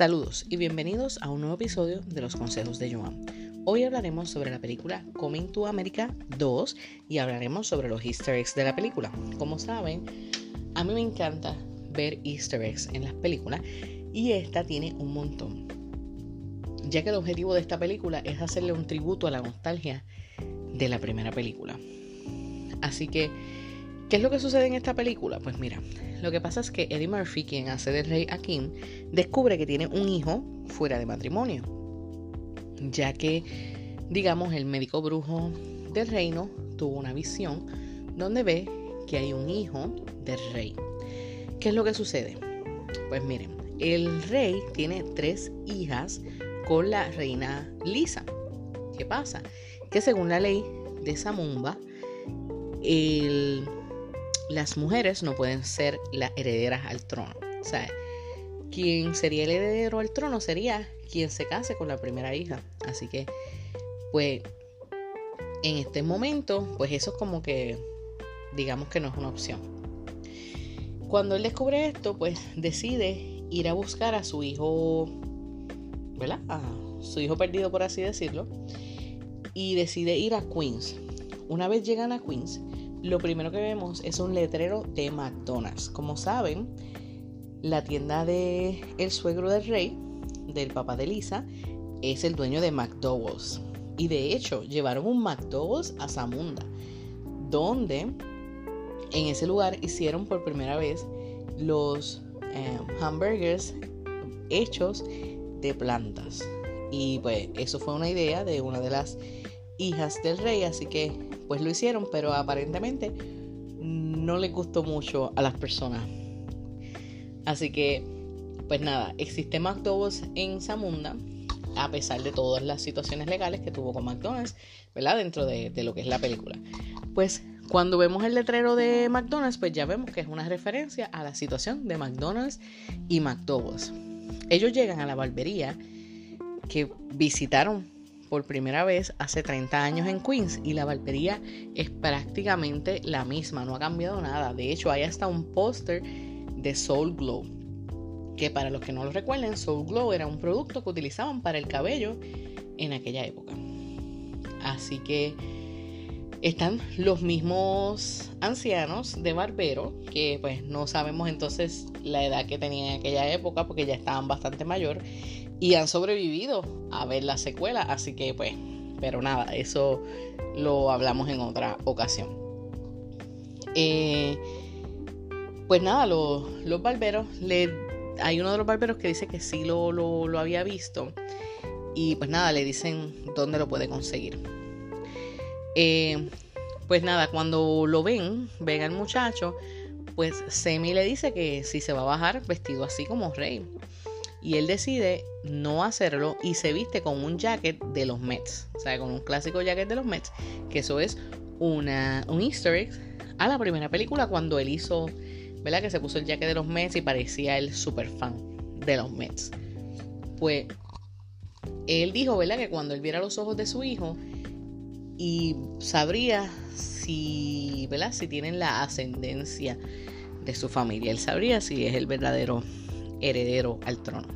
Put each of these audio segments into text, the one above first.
Saludos y bienvenidos a un nuevo episodio de Los Consejos de Joan. Hoy hablaremos sobre la película Coming to America 2 y hablaremos sobre los easter eggs de la película. Como saben, a mí me encanta ver easter eggs en las películas y esta tiene un montón. Ya que el objetivo de esta película es hacerle un tributo a la nostalgia de la primera película. Así que, ¿qué es lo que sucede en esta película? Pues mira, lo que pasa es que Eddie Murphy, quien hace de rey Akim, descubre que tiene un hijo fuera de matrimonio, ya que, digamos, el médico brujo del reino tuvo una visión donde ve que hay un hijo del rey. ¿Qué es lo que sucede? Pues miren, el rey tiene tres hijas con la reina Lisa. ¿Qué pasa? Que según la ley de Zamumba, el las mujeres no pueden ser las herederas al trono. O sea, quien sería el heredero al trono sería quien se case con la primera hija. Así que, pues, en este momento, pues eso es como que, digamos que no es una opción. Cuando él descubre esto, pues decide ir a buscar a su hijo, ¿verdad? A su hijo perdido, por así decirlo. Y decide ir a Queens. Una vez llegan a Queens, lo primero que vemos es un letrero de McDonald's. Como saben, la tienda de el suegro del rey, del papá de Lisa, es el dueño de McDonald's. Y de hecho, llevaron un McDonald's a Zamunda, donde en ese lugar hicieron por primera vez los em, hamburgers hechos de plantas. Y pues eso fue una idea de una de las hijas del rey, así que pues lo hicieron, pero aparentemente no les gustó mucho a las personas. Así que, pues nada, existe McDonald's en Zamunda, a pesar de todas las situaciones legales que tuvo con McDonald's, ¿verdad? Dentro de, de lo que es la película. Pues cuando vemos el letrero de McDonald's, pues ya vemos que es una referencia a la situación de McDonald's y McDonald's. Ellos llegan a la barbería que visitaron por primera vez hace 30 años en Queens y la barbería es prácticamente la misma, no ha cambiado nada. De hecho, hay hasta un póster de Soul Glow, que para los que no lo recuerden, Soul Glow era un producto que utilizaban para el cabello en aquella época. Así que están los mismos ancianos de barbero, que pues no sabemos entonces la edad que tenían en aquella época porque ya estaban bastante mayor y han sobrevivido a ver la secuela, así que pues, pero nada, eso lo hablamos en otra ocasión. Eh, pues nada, los, barberos, le, hay uno de los barberos que dice que sí lo, lo, había visto y pues nada, le dicen dónde lo puede conseguir. Eh, pues nada, cuando lo ven, ven al muchacho, pues Semi le dice que si se va a bajar vestido así como rey y él decide no hacerlo y se viste con un jacket de los Mets, o sea, con un clásico jacket de los Mets, que eso es una, un easter egg a la primera película cuando él hizo, ¿verdad? Que se puso el jacket de los Mets y parecía el super fan de los Mets. Pues él dijo, ¿verdad? Que cuando él viera los ojos de su hijo y sabría si, ¿verdad? Si tienen la ascendencia de su familia, él sabría si es el verdadero heredero al trono.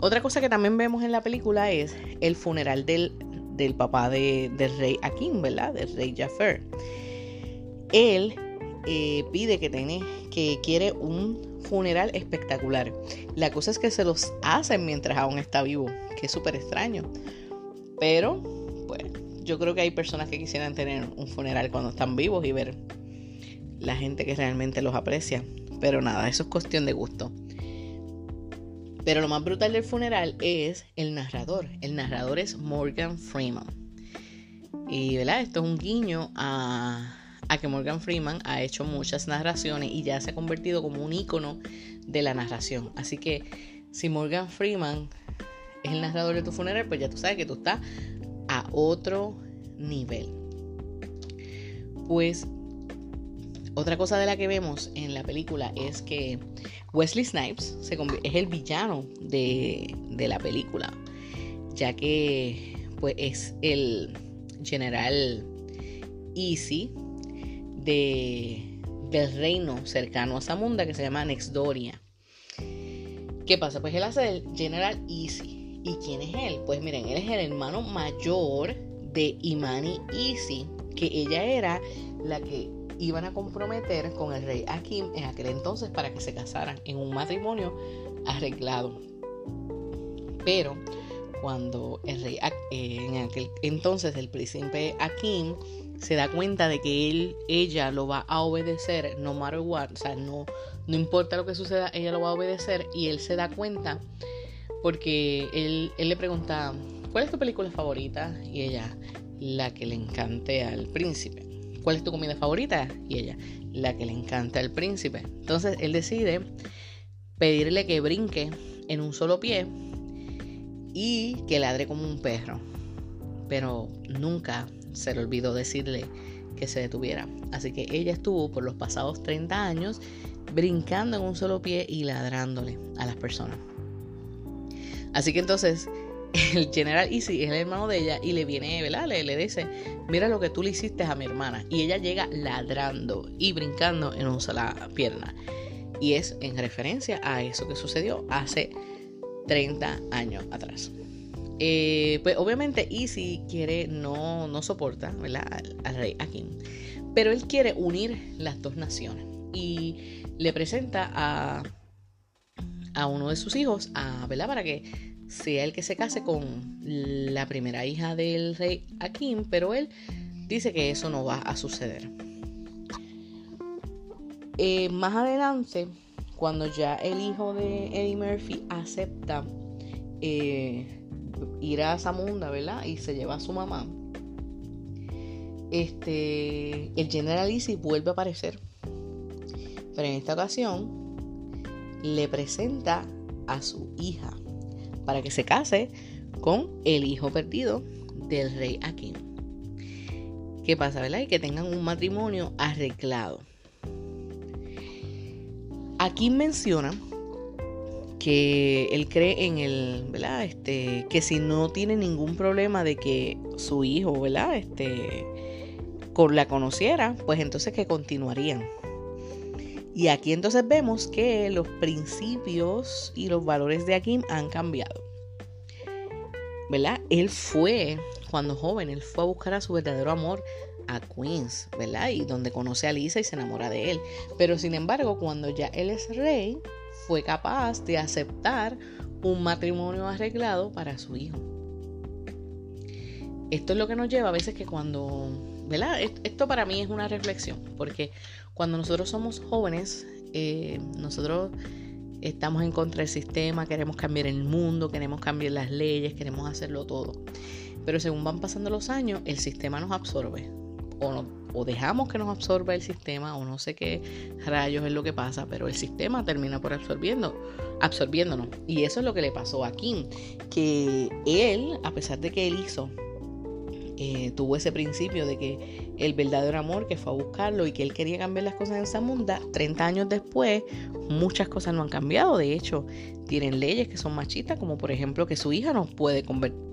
Otra cosa que también vemos en la película es el funeral del, del papá de, del rey Akim, ¿verdad? Del rey Jafar. Él eh, pide que, tiene, que quiere un funeral espectacular. La cosa es que se los hacen mientras aún está vivo, que es súper extraño. Pero, pues, yo creo que hay personas que quisieran tener un funeral cuando están vivos y ver la gente que realmente los aprecia. Pero nada, eso es cuestión de gusto. Pero lo más brutal del funeral es el narrador. El narrador es Morgan Freeman. Y ¿verdad? esto es un guiño a, que Morgan Freeman ha hecho muchas narraciones y ya se ha convertido como un icono de la narración. Así que si Morgan Freeman es el narrador de tu funeral, pues ya tú sabes que tú estás a otro nivel. Pues otra cosa de la que vemos en la película es que Wesley Snipes es el villano de, la película, ya que pues, es el general Easy de, del reino cercano a Zamunda que se llama Nexdoria. ¿Qué pasa? Pues él hace el General Easy. ¿Y quién es él? Pues miren, él es el hermano mayor de Imani Easy, que ella era la que iban a comprometer con el rey Akim en aquel entonces para que se casaran en un matrimonio arreglado. Pero cuando el rey eh, en aquel entonces el príncipe Akim se da cuenta de que él, ella lo va a obedecer no matter what, o sea, no, no importa lo que suceda, ella lo va a obedecer y él se da cuenta porque él, él le pregunta, ¿cuál es tu película favorita? Y ella, la que le encante al príncipe. ¿Cuál es tu comida favorita? Y ella, la que le encanta al príncipe. Entonces él decide pedirle que brinque en un solo pie y que ladre como un perro. Pero nunca se le olvidó decirle que se detuviera. Así que ella estuvo por los pasados 30 años brincando en un solo pie y ladrándole a las personas. Así que entonces el general Easy es el hermano de ella y le viene, ¿verdad? Le, le dice, mira lo que tú le hiciste a mi hermana. Y ella llega ladrando y brincando en una sola pierna. Y es en referencia a eso que sucedió hace 30 años atrás. Eh, pues obviamente Easy quiere, no, no soporta ¿verdad? Al, rey Akim, pero él quiere unir las dos naciones y le presenta a, a uno de sus hijos, a, ¿verdad? Para que sea el que se case con la primera hija del rey Akim, pero él dice que eso no va a suceder. Eh, más adelante, cuando ya el hijo de Eddie Murphy acepta eh, ir a Zamunda, ¿verdad? Y se lleva a su mamá. Este, el General Easy vuelve a aparecer. Pero en esta ocasión le presenta a su hija para que se case con el hijo perdido del rey Akim. ¿Qué pasa, verdad? Y que tengan un matrimonio arreglado. Aquí menciona que él cree en el, ¿verdad? Este, que si no tiene ningún problema de que su hijo, ¿verdad? Este, la conociera, pues entonces que continuarían. Y aquí entonces vemos que los principios y los valores de Akim han cambiado. ¿Verdad? Él fue, cuando joven, él fue a buscar a su verdadero amor a Queens, ¿verdad? Y donde conoce a Lisa y se enamora de él. Pero sin embargo, cuando ya él es rey, fue capaz de aceptar un matrimonio arreglado para su hijo. Esto es lo que nos lleva a veces que cuando, ¿verdad? Esto para mí es una reflexión, porque cuando nosotros somos jóvenes, eh, nosotros estamos en contra del sistema, queremos cambiar el mundo, queremos cambiar las leyes, queremos hacerlo todo. Pero según van pasando los años, el sistema nos absorbe. O, o dejamos que nos absorba el sistema, o no sé qué rayos es lo que pasa, pero el sistema termina por absorbiendo, absorbiéndonos. Y eso es lo que le pasó a Kim, que él, a pesar de que él hizo eh, tuvo ese principio de que el verdadero amor que fue a buscarlo y que él quería cambiar las cosas en esa munda, 30 años después muchas cosas no han cambiado. De hecho, tienen leyes que son machistas, como por ejemplo que su hija no puede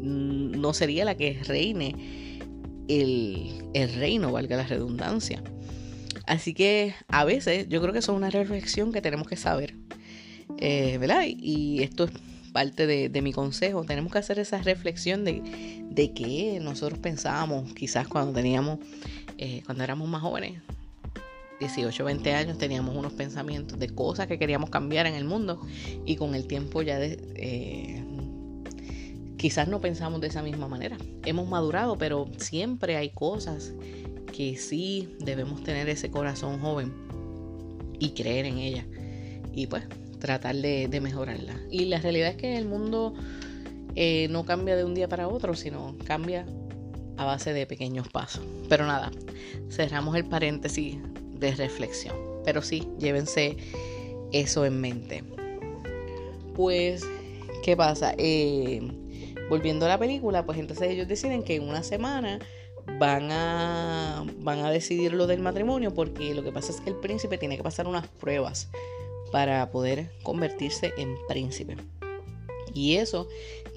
no sería la que reine el, el reino, valga la redundancia. Así que a veces yo creo que eso es una reflexión que tenemos que saber. Eh, ¿Verdad? Y esto es parte de, mi consejo. Tenemos que hacer esa reflexión de, de qué nosotros pensábamos quizás cuando teníamos, eh, cuando éramos más jóvenes. 18, 20 años teníamos unos pensamientos de cosas que queríamos cambiar en el mundo y con el tiempo ya eh, quizás no pensamos de esa misma manera. Hemos madurado, pero siempre hay cosas que sí debemos tener ese corazón joven y creer en ella. Y pues tratar de, mejorarla. Y la realidad es que el mundo eh, no cambia de un día para otro, sino cambia a base de pequeños pasos. Pero nada, cerramos el paréntesis de reflexión. Pero sí, llévense eso en mente. Pues, ¿qué pasa? Eh, volviendo a la película, pues entonces ellos deciden que en una semana van a, van a decidir lo del matrimonio porque lo que pasa es que el príncipe tiene que pasar unas pruebas para poder convertirse en príncipe. Y eso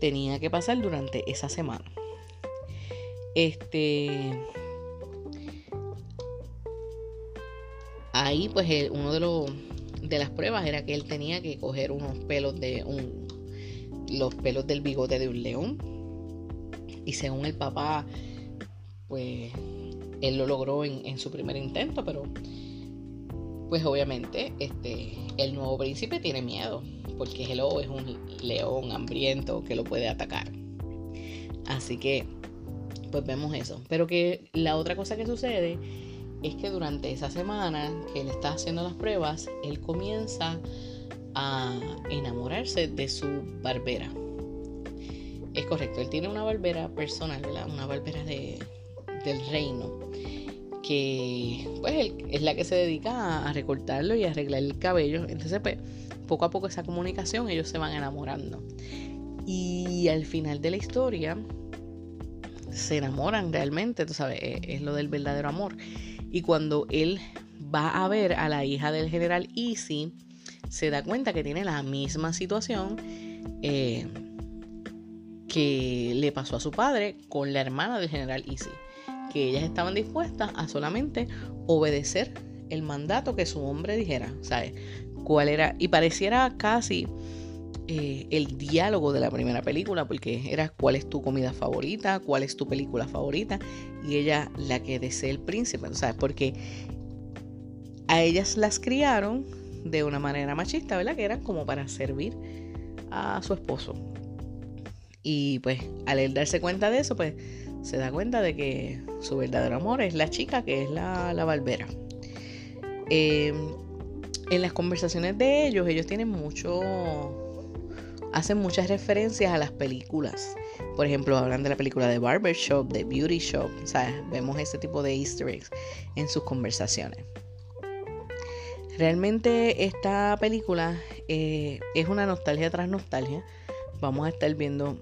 tenía que pasar durante esa semana. Este. Ahí, pues, uno de los, de las pruebas era que él tenía que coger unos pelos de un los pelos del bigote de un león y según el papá pues él lo logró en, su primer intento pero pues obviamente este el nuevo príncipe tiene miedo porque Hello es un león hambriento que lo puede atacar. Así que pues vemos eso. Pero que la otra cosa que sucede es que durante esa semana que él está haciendo las pruebas, él comienza a enamorarse de su barbera. Es correcto, él tiene una barbera personal, una barbera de, del reino, que pues es la que se dedica a recortarlo y a arreglar el cabello. Entonces, pues, poco a poco esa comunicación ellos se van enamorando. Y al final de la historia se enamoran realmente, tú sabes, es lo del verdadero amor. Y cuando él va a ver a la hija del general Easy, se da cuenta que tiene la misma situación eh, que le pasó a su padre con la hermana del general Easy. Que ellas estaban dispuestas a solamente obedecer el mandato que su hombre dijera. ¿Sabes? ¿Cuál era? Y pareciera casi eh, el diálogo de la primera película, porque era cuál es tu comida favorita, cuál es tu película favorita, y ella la que desea el príncipe, ¿sabes? Porque a ellas las criaron de una manera machista, ¿verdad? Que eran como para servir a su esposo. Y pues al él darse cuenta de eso, pues se da cuenta de que su verdadero amor es la chica que es la, la barbera. Eh, en las conversaciones de ellos, ellos tienen mucho hacen muchas referencias a las películas. Por ejemplo, hablan de la película de Barbershop, de Beauty Shop. Sea, vemos ese tipo de easter eggs en sus conversaciones. Realmente esta película eh, es una nostalgia tras nostalgia. Vamos a estar viendo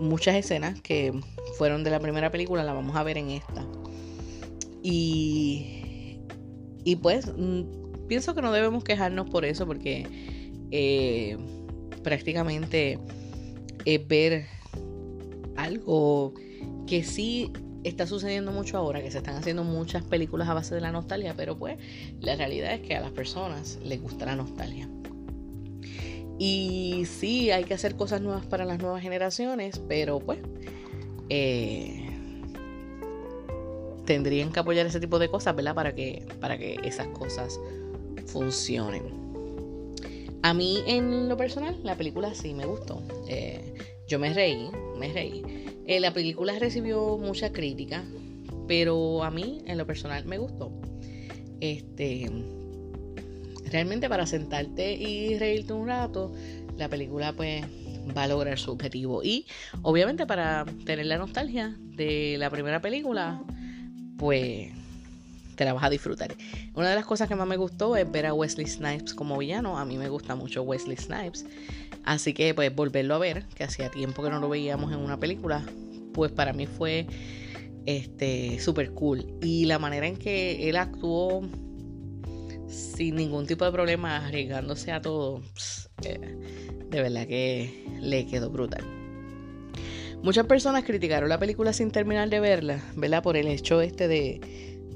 muchas escenas que fueron de la primera película, la vamos a ver en esta. Y, y pues mm, pienso que no debemos quejarnos por eso porque eh, prácticamente es ver algo que sí está sucediendo mucho ahora, que se están haciendo muchas películas a base de la nostalgia, pero pues la realidad es que a las personas les gusta la nostalgia. Y sí, hay que hacer cosas nuevas para las nuevas generaciones, pero pues eh, tendrían que apoyar ese tipo de cosas, ¿verdad? Para que, para que esas cosas funcionen. A mí, en lo personal, la película sí me gustó. Eh, yo me reí, me reí. Eh, la película recibió mucha crítica, pero a mí, en lo personal, me gustó. Este, realmente para sentarte y reírte un rato, la película pues va a lograr su objetivo. Y obviamente para tener la nostalgia de la primera película, pues te la vas a disfrutar. Una de las cosas que más me gustó es ver a Wesley Snipes como villano. A mí me gusta mucho Wesley Snipes. Así que pues volverlo a ver, que hacía tiempo que no lo veíamos en una película, pues para mí fue este súper cool. Y la manera en que él actuó sin ningún tipo de problema, arriesgándose a todo, eh, de verdad que le quedó brutal. Muchas personas criticaron la película sin terminar de verla, ¿verdad? Por el hecho este de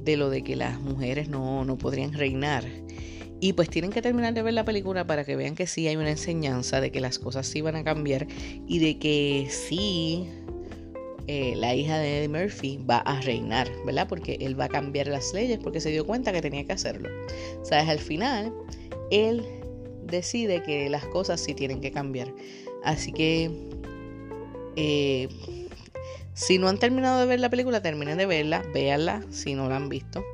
de lo de que las mujeres no, podrían reinar. Y pues tienen que terminar de ver la película para que vean que sí hay una enseñanza de que las cosas sí van a cambiar y de que sí eh, la hija de Eddie Murphy va a reinar, ¿verdad? Porque él va a cambiar las leyes porque se dio cuenta que tenía que hacerlo. ¿Sabes? Al final, él decide que las cosas sí tienen que cambiar. Así que eh, si no han terminado de ver la película, terminen de verla, véanla si no la han visto.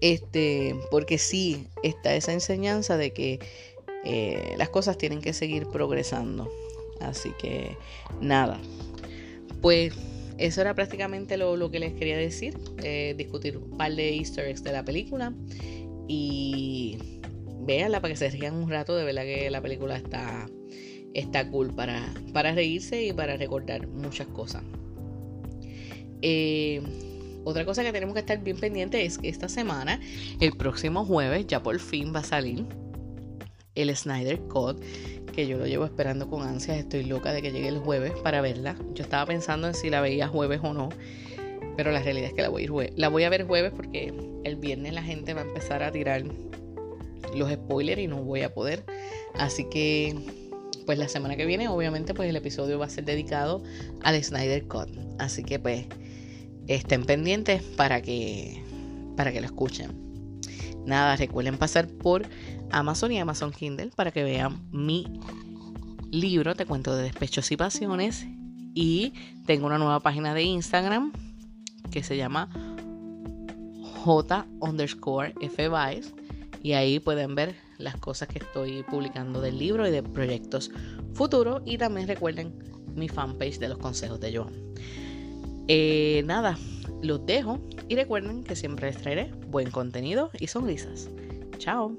Este, porque sí está esa enseñanza de que eh, las cosas tienen que seguir progresando. Así que nada. Pues eso era prácticamente lo, que les quería decir. Eh, discutir un par de easter eggs de la película. Y véanla para que se rían un rato. De verdad que la película está está cool para, para reírse y para recordar muchas cosas. Eh, otra cosa que tenemos que estar bien pendiente es que esta semana, el próximo jueves, ya por fin va a salir el Snyder Cut, que yo lo llevo esperando con ansias. Estoy loca de que llegue el jueves para verla. Yo estaba pensando en si la veía jueves o no, pero la realidad es que la voy a, la voy a ver jueves porque el viernes la gente va a empezar a tirar los spoilers y no voy a poder. Así que pues la semana que viene obviamente pues el episodio va a ser dedicado al Snyder Cut. Así que pues estén pendientes para que para que lo escuchen. Nada, recuerden pasar por Amazon y Amazon Kindle para que vean mi libro, te cuento de despechos y pasiones. Y tengo una nueva página de Instagram que se llama J underscore y ahí pueden ver las cosas que estoy publicando del libro y de proyectos futuros. Y también recuerden mi fanpage de los consejos de Joan. Eh, nada, los dejo y recuerden que siempre les traeré buen contenido y sonrisas. Chao.